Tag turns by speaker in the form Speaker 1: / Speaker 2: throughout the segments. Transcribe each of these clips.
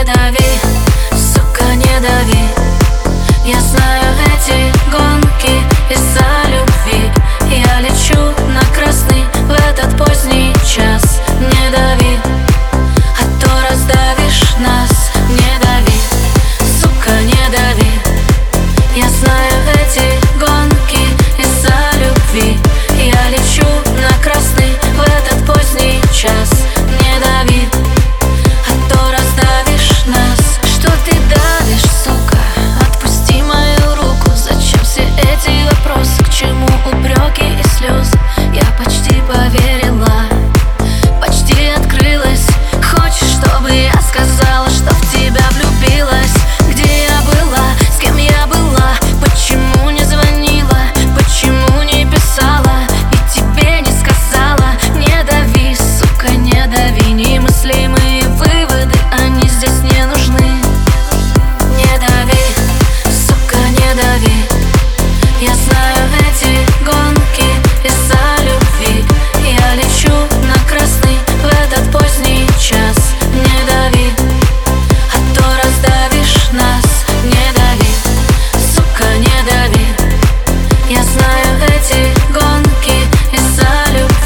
Speaker 1: это ведь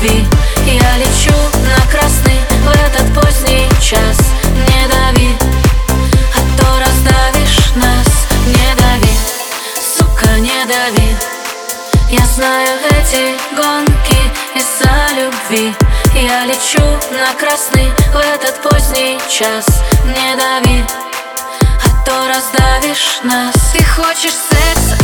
Speaker 1: дави Я лечу на красный в этот поздний час. Не дави, а то раздавишь нас. Не дави, сука, не дави. Я знаю эти гонки из-за любви. Я лечу на красный в этот поздний час. Не дави, а то раздавишь нас. Ты хочешь секса?